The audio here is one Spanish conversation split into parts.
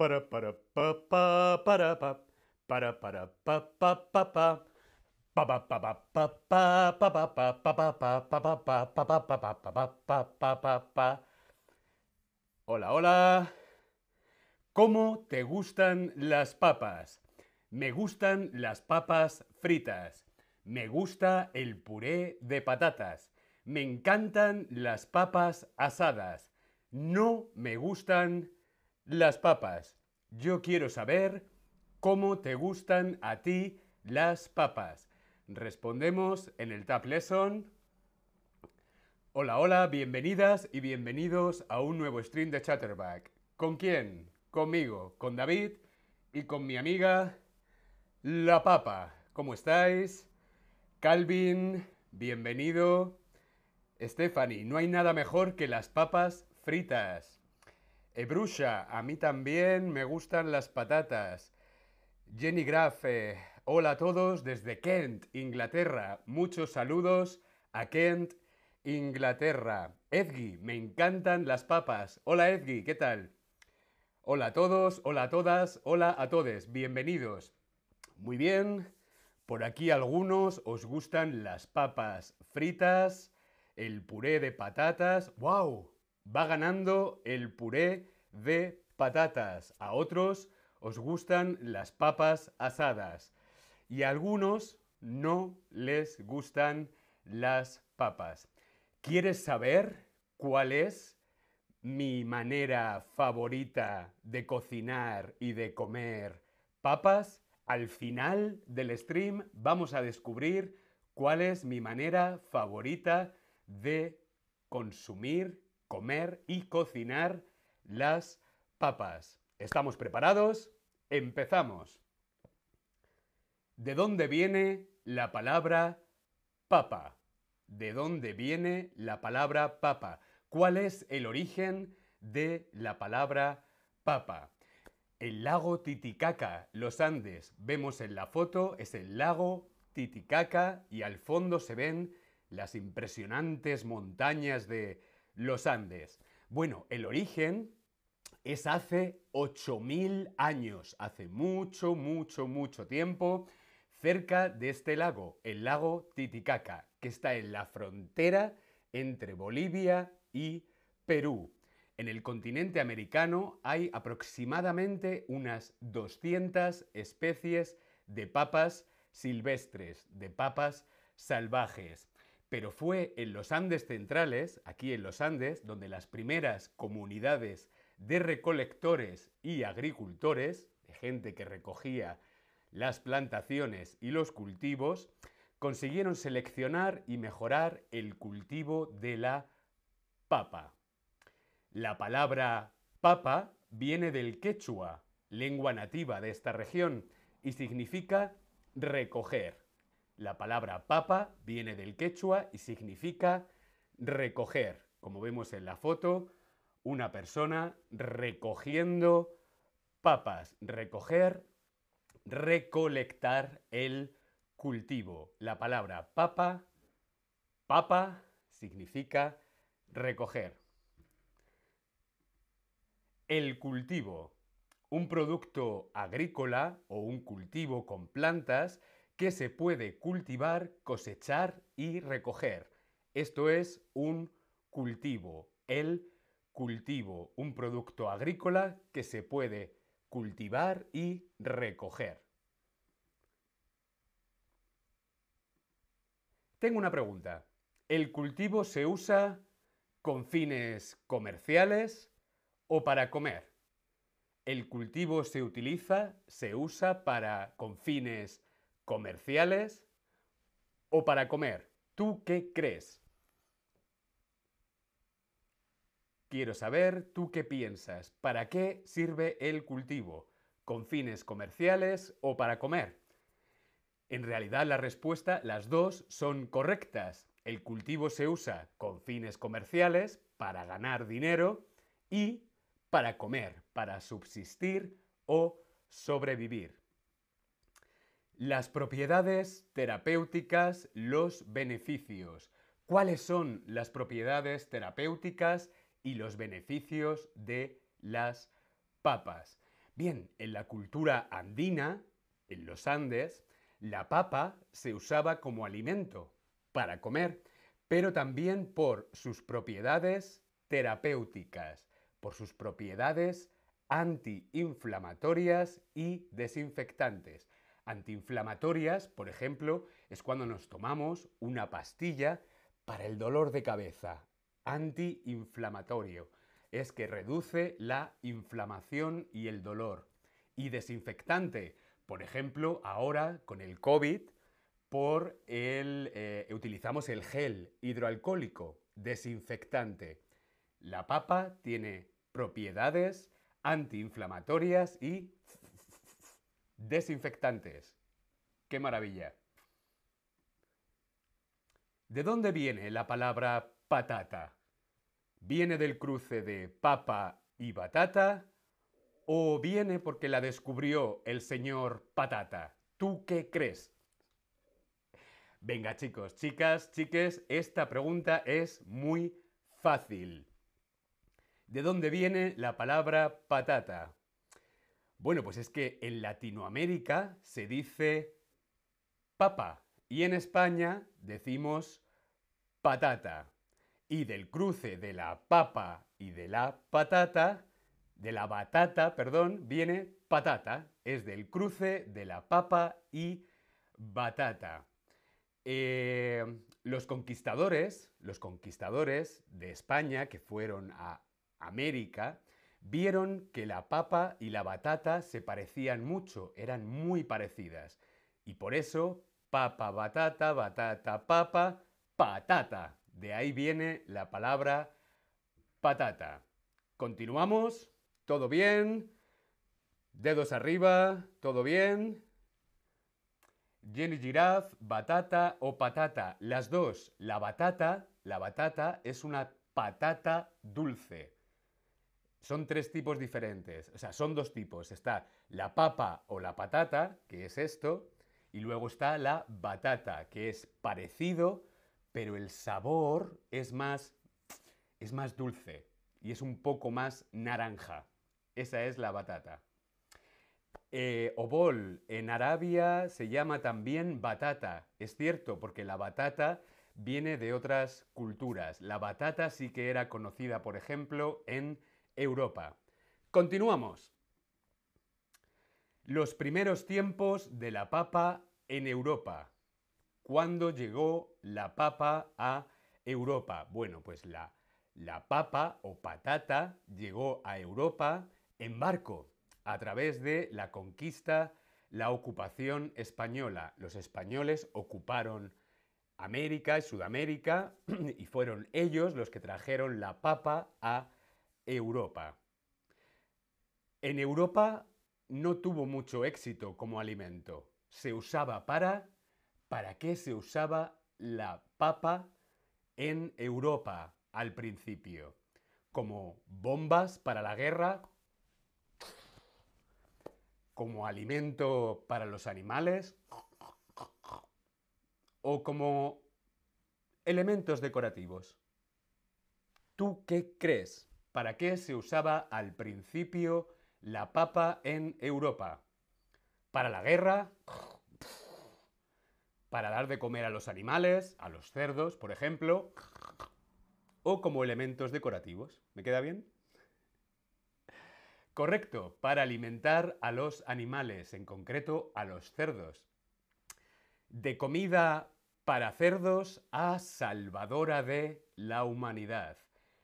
para para pa pa para pa para para pa pa pa pa Hola, hola. ¿Cómo te gustan las papas? Me gustan las papas fritas. Me gusta el puré de patatas. Me encantan las papas asadas. No me gustan las papas. Yo quiero saber cómo te gustan a ti las papas. Respondemos en el Tab Lesson. Hola, hola, bienvenidas y bienvenidos a un nuevo stream de Chatterback. ¿Con quién? Conmigo, con David y con mi amiga La Papa. ¿Cómo estáis? Calvin, bienvenido. Stephanie, no hay nada mejor que las papas fritas. Ebrusha, a mí también me gustan las patatas. Jenny Graff, eh, hola a todos desde Kent, Inglaterra. Muchos saludos a Kent, Inglaterra. Edgy, me encantan las papas. Hola Edgy, ¿qué tal? Hola a todos, hola a todas, hola a todos, bienvenidos. Muy bien, por aquí algunos os gustan las papas fritas, el puré de patatas. ¡Wow! Va ganando el puré de patatas. A otros os gustan las papas asadas. Y a algunos no les gustan las papas. ¿Quieres saber cuál es mi manera favorita de cocinar y de comer papas? Al final del stream vamos a descubrir cuál es mi manera favorita de consumir comer y cocinar las papas. ¿Estamos preparados? Empezamos. ¿De dónde viene la palabra papa? ¿De dónde viene la palabra papa? ¿Cuál es el origen de la palabra papa? El lago Titicaca, los Andes, vemos en la foto, es el lago Titicaca y al fondo se ven las impresionantes montañas de los Andes. Bueno, el origen es hace 8.000 años, hace mucho, mucho, mucho tiempo, cerca de este lago, el lago Titicaca, que está en la frontera entre Bolivia y Perú. En el continente americano hay aproximadamente unas 200 especies de papas silvestres, de papas salvajes. Pero fue en los Andes centrales, aquí en los Andes, donde las primeras comunidades de recolectores y agricultores, de gente que recogía las plantaciones y los cultivos, consiguieron seleccionar y mejorar el cultivo de la papa. La palabra papa viene del quechua, lengua nativa de esta región, y significa recoger. La palabra papa viene del quechua y significa recoger. Como vemos en la foto, una persona recogiendo papas. Recoger, recolectar el cultivo. La palabra papa, papa, significa recoger. El cultivo. Un producto agrícola o un cultivo con plantas que se puede cultivar, cosechar y recoger. Esto es un cultivo, el cultivo, un producto agrícola que se puede cultivar y recoger. Tengo una pregunta. ¿El cultivo se usa con fines comerciales o para comer? ¿El cultivo se utiliza, se usa para con fines comerciales o para comer? ¿Tú qué crees? Quiero saber, ¿tú qué piensas? ¿Para qué sirve el cultivo? ¿Con fines comerciales o para comer? En realidad la respuesta, las dos, son correctas. El cultivo se usa con fines comerciales, para ganar dinero, y para comer, para subsistir o sobrevivir. Las propiedades terapéuticas, los beneficios. ¿Cuáles son las propiedades terapéuticas y los beneficios de las papas? Bien, en la cultura andina, en los Andes, la papa se usaba como alimento para comer, pero también por sus propiedades terapéuticas, por sus propiedades antiinflamatorias y desinfectantes. Antiinflamatorias, por ejemplo, es cuando nos tomamos una pastilla para el dolor de cabeza. Antiinflamatorio es que reduce la inflamación y el dolor. Y desinfectante, por ejemplo, ahora con el COVID, por el, eh, utilizamos el gel hidroalcohólico, desinfectante. La papa tiene propiedades antiinflamatorias y desinfectantes. ¡Qué maravilla! ¿De dónde viene la palabra patata? ¿Viene del cruce de papa y batata? ¿O viene porque la descubrió el señor patata? ¿Tú qué crees? Venga chicos, chicas, chiques, esta pregunta es muy fácil. ¿De dónde viene la palabra patata? Bueno, pues es que en Latinoamérica se dice papa y en España decimos patata. Y del cruce de la papa y de la patata, de la batata, perdón, viene patata. Es del cruce de la papa y batata. Eh, los conquistadores, los conquistadores de España que fueron a América, vieron que la papa y la batata se parecían mucho, eran muy parecidas. Y por eso, papa, batata, batata, papa, patata. De ahí viene la palabra patata. Continuamos. ¿Todo bien? Dedos arriba. ¿Todo bien? Jenny Giraffe, batata o patata. Las dos. La batata, la batata es una patata dulce. Son tres tipos diferentes. O sea, son dos tipos. Está la papa o la patata, que es esto, y luego está la batata, que es parecido, pero el sabor es más, es más dulce y es un poco más naranja. Esa es la batata. Eh, obol en Arabia se llama también batata. Es cierto, porque la batata viene de otras culturas. La batata sí que era conocida, por ejemplo, en Europa. Continuamos. Los primeros tiempos de la papa en Europa. ¿Cuándo llegó la papa a Europa? Bueno, pues la, la papa o patata llegó a Europa en barco, a través de la conquista, la ocupación española. Los españoles ocuparon América y Sudamérica y fueron ellos los que trajeron la papa a Europa. En Europa no tuvo mucho éxito como alimento. Se usaba para... ¿Para qué se usaba la papa en Europa al principio? Como bombas para la guerra, como alimento para los animales o como elementos decorativos. ¿Tú qué crees? ¿Para qué se usaba al principio la papa en Europa? ¿Para la guerra? ¿Para dar de comer a los animales, a los cerdos, por ejemplo? ¿O como elementos decorativos? ¿Me queda bien? Correcto, para alimentar a los animales, en concreto a los cerdos. De comida para cerdos a salvadora de la humanidad.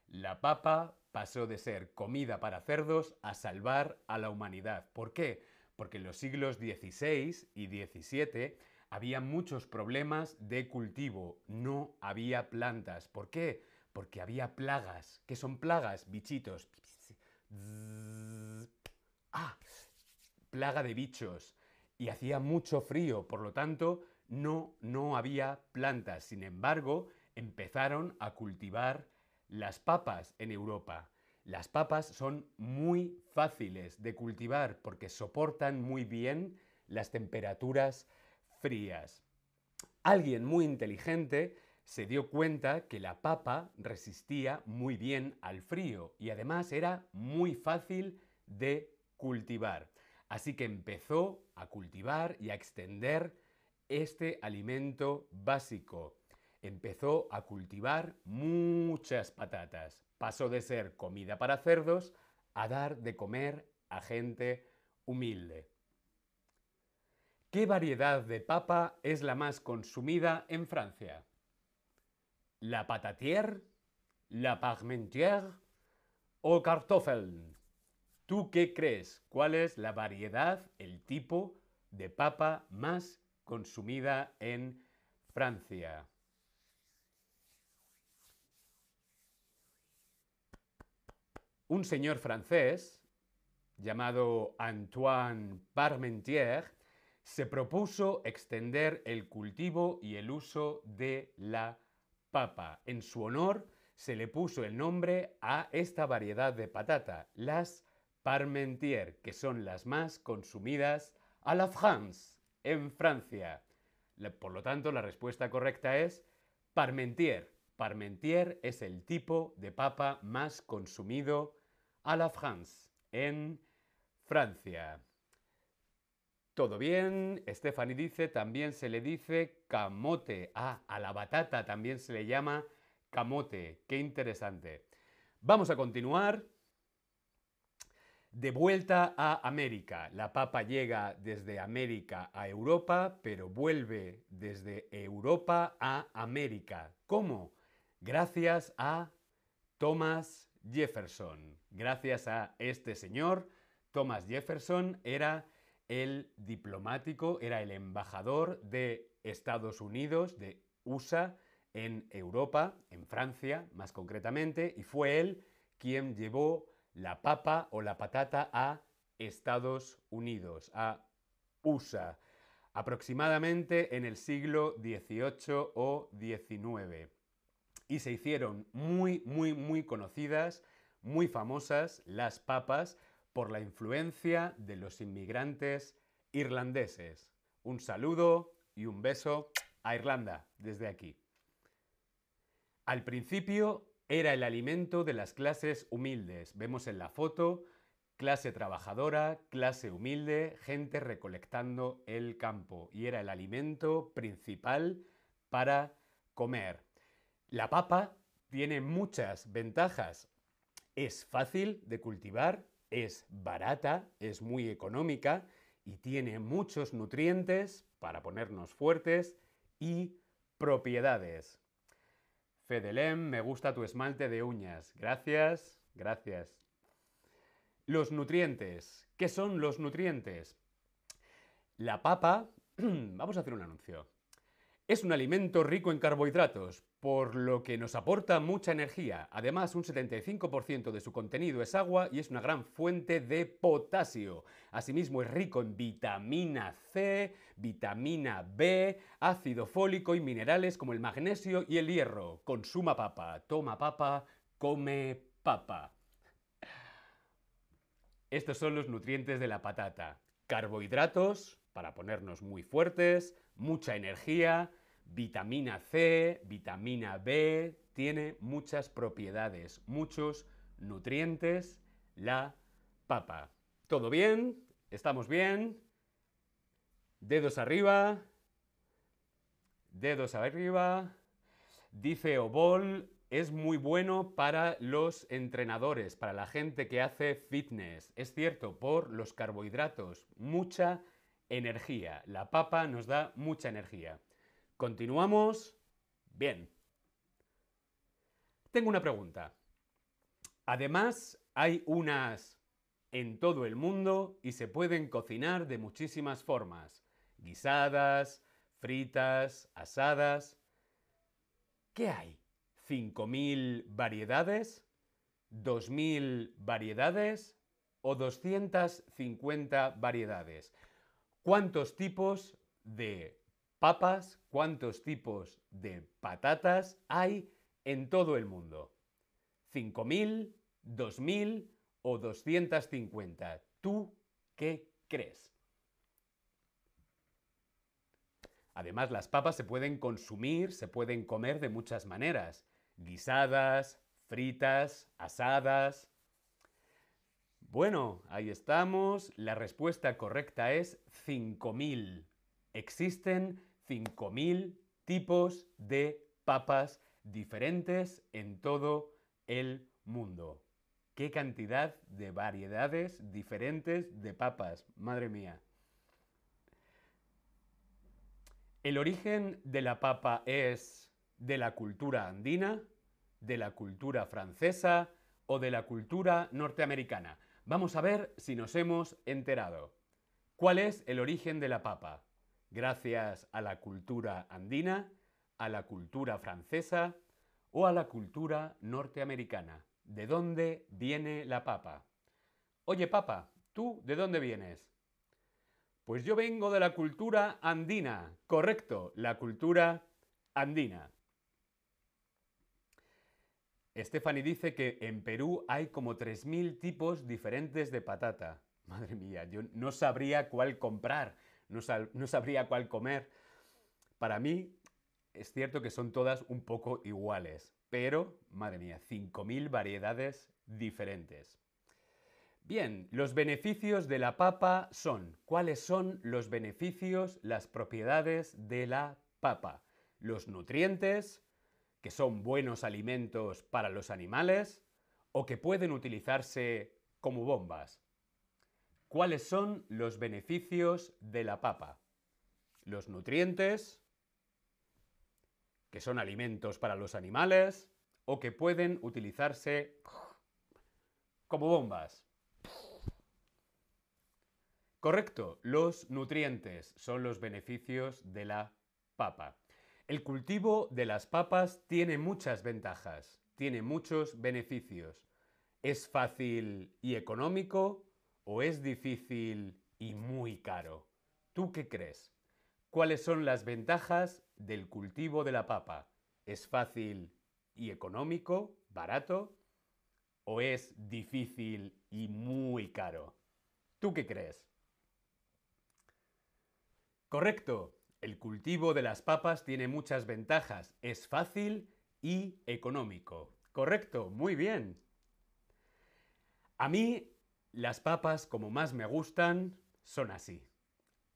La papa pasó de ser comida para cerdos a salvar a la humanidad. ¿Por qué? Porque en los siglos XVI y XVII había muchos problemas de cultivo, no había plantas. ¿Por qué? Porque había plagas. ¿Qué son plagas? Bichitos. Ah, plaga de bichos. Y hacía mucho frío, por lo tanto, no, no había plantas. Sin embargo, empezaron a cultivar las papas en Europa. Las papas son muy fáciles de cultivar porque soportan muy bien las temperaturas frías. Alguien muy inteligente se dio cuenta que la papa resistía muy bien al frío y además era muy fácil de cultivar. Así que empezó a cultivar y a extender este alimento básico. Empezó a cultivar muchas patatas. Pasó de ser comida para cerdos a dar de comer a gente humilde. ¿Qué variedad de papa es la más consumida en Francia? ¿La patatière? ¿La parmentière? ¿O kartoffel? ¿Tú qué crees? ¿Cuál es la variedad, el tipo de papa más consumida en Francia? Un señor francés llamado Antoine Parmentier se propuso extender el cultivo y el uso de la papa. En su honor se le puso el nombre a esta variedad de patata, las Parmentier, que son las más consumidas a la France, en Francia. Por lo tanto, la respuesta correcta es Parmentier. Parmentier es el tipo de papa más consumido a la France, en Francia. Todo bien, Stephanie dice, también se le dice camote. Ah, a la batata también se le llama camote. Qué interesante. Vamos a continuar. De vuelta a América. La papa llega desde América a Europa, pero vuelve desde Europa a América. ¿Cómo? Gracias a Thomas Jefferson. Gracias a este señor, Thomas Jefferson era el diplomático, era el embajador de Estados Unidos, de USA, en Europa, en Francia más concretamente, y fue él quien llevó la papa o la patata a Estados Unidos, a USA, aproximadamente en el siglo XVIII o XIX. Y se hicieron muy, muy, muy conocidas, muy famosas las papas por la influencia de los inmigrantes irlandeses. Un saludo y un beso a Irlanda desde aquí. Al principio era el alimento de las clases humildes. Vemos en la foto clase trabajadora, clase humilde, gente recolectando el campo y era el alimento principal para comer. La papa tiene muchas ventajas. Es fácil de cultivar, es barata, es muy económica y tiene muchos nutrientes para ponernos fuertes y propiedades. Fedelem, me gusta tu esmalte de uñas. Gracias, gracias. Los nutrientes. ¿Qué son los nutrientes? La papa, vamos a hacer un anuncio. Es un alimento rico en carbohidratos, por lo que nos aporta mucha energía. Además, un 75% de su contenido es agua y es una gran fuente de potasio. Asimismo, es rico en vitamina C, vitamina B, ácido fólico y minerales como el magnesio y el hierro. Consuma papa, toma papa, come papa. Estos son los nutrientes de la patata. Carbohidratos, para ponernos muy fuertes, mucha energía, vitamina C, vitamina B, tiene muchas propiedades, muchos nutrientes la papa. ¿Todo bien? ¿Estamos bien? Dedos arriba. Dedos arriba. Dice Obol, es muy bueno para los entrenadores, para la gente que hace fitness. Es cierto, por los carbohidratos, mucha energía. La papa nos da mucha energía. Continuamos. Bien. Tengo una pregunta. Además, hay unas en todo el mundo y se pueden cocinar de muchísimas formas. Guisadas, fritas, asadas. ¿Qué hay? ¿5.000 variedades? ¿2.000 variedades? ¿O 250 variedades? ¿Cuántos tipos de papas, cuántos tipos de patatas hay en todo el mundo. ¿5.000, 2.000 o 250? ¿Tú qué crees? Además, las papas se pueden consumir, se pueden comer de muchas maneras. Guisadas, fritas, asadas. Bueno, ahí estamos. La respuesta correcta es 5.000. Existen 5.000 tipos de papas diferentes en todo el mundo. ¿Qué cantidad de variedades diferentes de papas? Madre mía. ¿El origen de la papa es de la cultura andina, de la cultura francesa o de la cultura norteamericana? Vamos a ver si nos hemos enterado. ¿Cuál es el origen de la papa? Gracias a la cultura andina, a la cultura francesa o a la cultura norteamericana. ¿De dónde viene la papa? Oye, papa, ¿tú de dónde vienes? Pues yo vengo de la cultura andina. Correcto, la cultura andina. Stephanie dice que en Perú hay como 3.000 tipos diferentes de patata. Madre mía, yo no sabría cuál comprar, no, no, sabría cuál comer. Para mí es cierto que son todas un poco iguales, pero, madre mía, 5.000 variedades diferentes. Bien, los beneficios de la papa son, ¿cuáles son los beneficios, las propiedades de la papa? Los nutrientes, que son buenos alimentos para los animales, o que pueden utilizarse como bombas. ¿Cuáles son los beneficios de la papa? Los nutrientes, que son alimentos para los animales, o que pueden utilizarse como bombas. Correcto, los nutrientes son los beneficios de la papa. El cultivo de las papas tiene muchas ventajas, tiene muchos beneficios. ¿Es fácil y económico o es difícil y muy caro? ¿Tú qué crees? ¿Cuáles son las ventajas del cultivo de la papa? ¿Es fácil y económico, barato? ¿O es difícil y muy caro? ¿Tú qué crees? Correcto. El cultivo de las papas tiene muchas ventajas. Es fácil y económico. Correcto, muy bien. A mí las papas como más me gustan son así.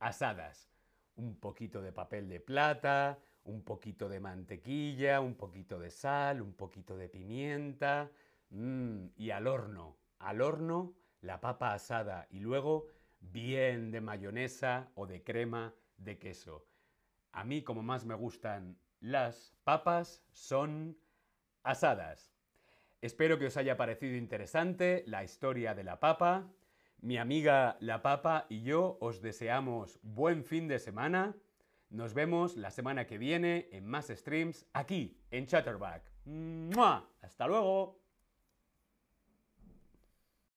Asadas. Un poquito de papel de plata, un poquito de mantequilla, un poquito de sal, un poquito de pimienta. Mmm, y al horno. Al horno la papa asada y luego bien de mayonesa o de crema de queso. A mí como más me gustan las papas son asadas. Espero que os haya parecido interesante la historia de la papa. Mi amiga la papa y yo os deseamos buen fin de semana. Nos vemos la semana que viene en más streams aquí en Chatterback. ¡Hasta luego!